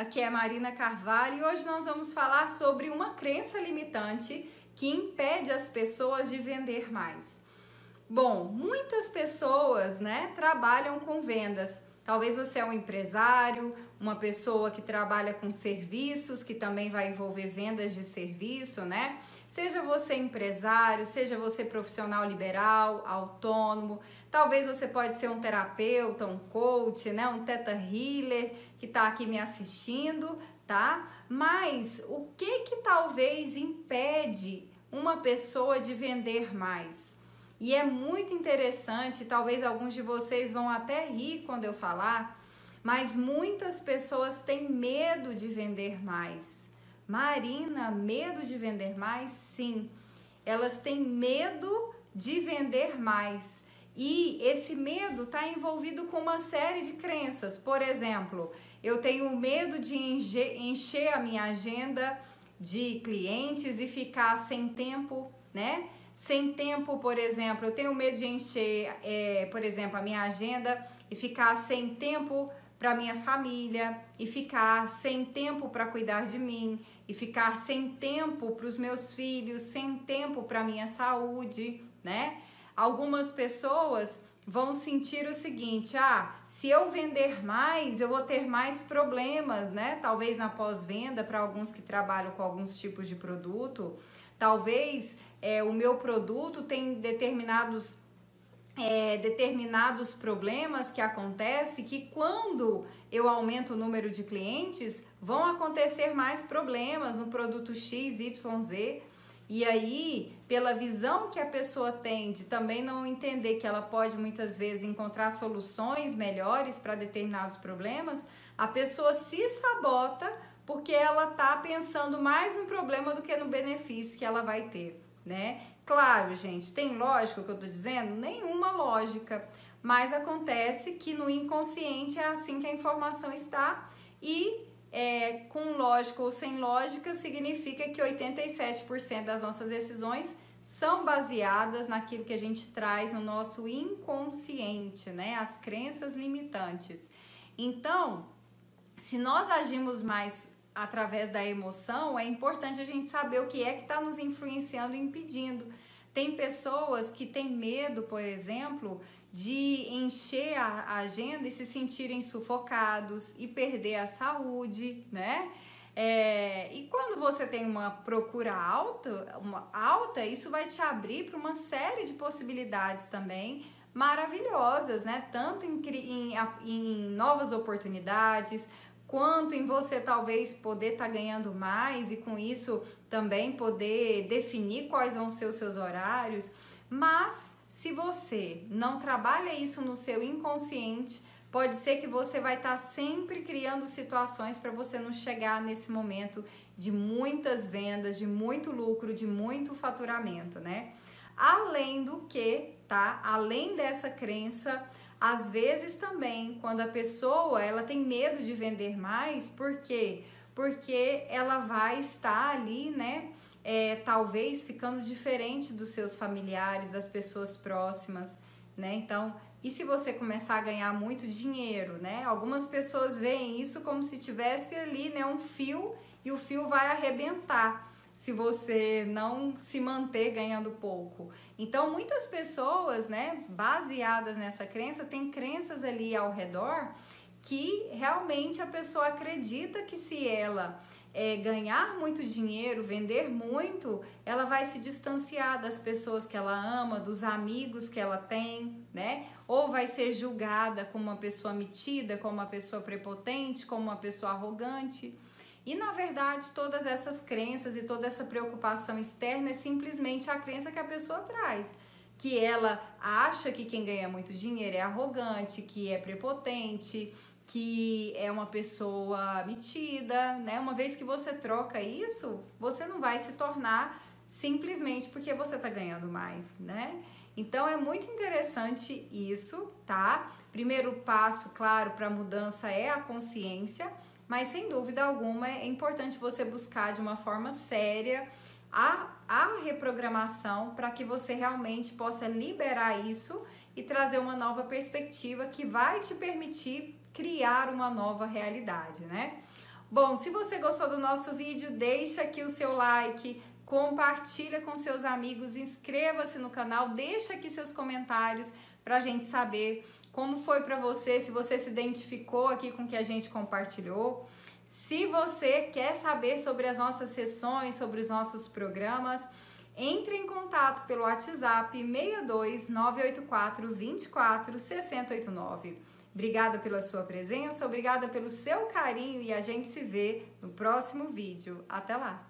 Aqui é Marina Carvalho e hoje nós vamos falar sobre uma crença limitante que impede as pessoas de vender mais. Bom, muitas pessoas, né, trabalham com vendas. Talvez você é um empresário, uma pessoa que trabalha com serviços, que também vai envolver vendas de serviço, né? Seja você empresário, seja você profissional liberal, autônomo, talvez você pode ser um terapeuta, um coach, né, um teta healer que está aqui me assistindo, tá? Mas o que que talvez impede uma pessoa de vender mais? E é muito interessante, talvez alguns de vocês vão até rir quando eu falar, mas muitas pessoas têm medo de vender mais. Marina, medo de vender mais? Sim. Elas têm medo de vender mais. E esse medo está envolvido com uma série de crenças. Por exemplo, eu tenho medo de encher a minha agenda de clientes e ficar sem tempo, né? Sem tempo, por exemplo, eu tenho medo de encher, é, por exemplo, a minha agenda e ficar sem tempo para minha família e ficar sem tempo para cuidar de mim e ficar sem tempo para os meus filhos, sem tempo para minha saúde, né? Algumas pessoas vão sentir o seguinte: ah, se eu vender mais, eu vou ter mais problemas, né? Talvez na pós-venda, para alguns que trabalham com alguns tipos de produto, talvez é, o meu produto tem determinados é, determinados problemas que acontecem que quando eu aumento o número de clientes, vão acontecer mais problemas no produto X, Y, Z. E aí, pela visão que a pessoa tem de também não entender que ela pode muitas vezes encontrar soluções melhores para determinados problemas, a pessoa se sabota porque ela tá pensando mais no problema do que no benefício que ela vai ter, né? Claro, gente, tem lógica o que eu tô dizendo? Nenhuma lógica. Mas acontece que no inconsciente é assim que a informação está e é, com lógica ou sem lógica significa que 87% das nossas decisões são baseadas naquilo que a gente traz no nosso inconsciente, né? As crenças limitantes. Então, se nós agimos mais através da emoção, é importante a gente saber o que é que está nos influenciando e impedindo. Tem pessoas que têm medo, por exemplo, de encher a agenda e se sentirem sufocados e perder a saúde, né? É, e quando você tem uma procura alta, uma alta, isso vai te abrir para uma série de possibilidades também maravilhosas, né? Tanto em, em, em novas oportunidades, quanto em você talvez poder estar tá ganhando mais e com isso também poder definir quais vão ser os seus horários. Mas se você não trabalha isso no seu inconsciente, pode ser que você vai estar tá sempre criando situações para você não chegar nesse momento de muitas vendas, de muito lucro, de muito faturamento, né? Além do que, tá? Além dessa crença, às vezes também, quando a pessoa ela tem medo de vender mais, por quê? Porque ela vai estar ali, né? É, talvez ficando diferente dos seus familiares, das pessoas próximas, né? Então, e se você começar a ganhar muito dinheiro, né? Algumas pessoas veem isso como se tivesse ali, né, um fio e o fio vai arrebentar se você não se manter ganhando pouco. Então, muitas pessoas, né, baseadas nessa crença, têm crenças ali ao redor que realmente a pessoa acredita que se ela é, ganhar muito dinheiro, vender muito, ela vai se distanciar das pessoas que ela ama, dos amigos que ela tem, né? Ou vai ser julgada como uma pessoa metida, como uma pessoa prepotente, como uma pessoa arrogante. E na verdade, todas essas crenças e toda essa preocupação externa é simplesmente a crença que a pessoa traz. Que ela acha que quem ganha muito dinheiro é arrogante, que é prepotente, que é uma pessoa metida, né? Uma vez que você troca isso, você não vai se tornar simplesmente porque você tá ganhando mais, né? Então é muito interessante isso, tá? Primeiro passo, claro, para a mudança é a consciência mas sem dúvida alguma é importante você buscar de uma forma séria a, a reprogramação para que você realmente possa liberar isso e trazer uma nova perspectiva que vai te permitir criar uma nova realidade, né? Bom, se você gostou do nosso vídeo, deixa aqui o seu like, compartilha com seus amigos, inscreva-se no canal, deixa aqui seus comentários para a gente saber como foi para você, se você se identificou aqui com o que a gente compartilhou. Se você quer saber sobre as nossas sessões, sobre os nossos programas, entre em contato pelo WhatsApp 62 984 24 6089. Obrigada pela sua presença, obrigada pelo seu carinho e a gente se vê no próximo vídeo. Até lá!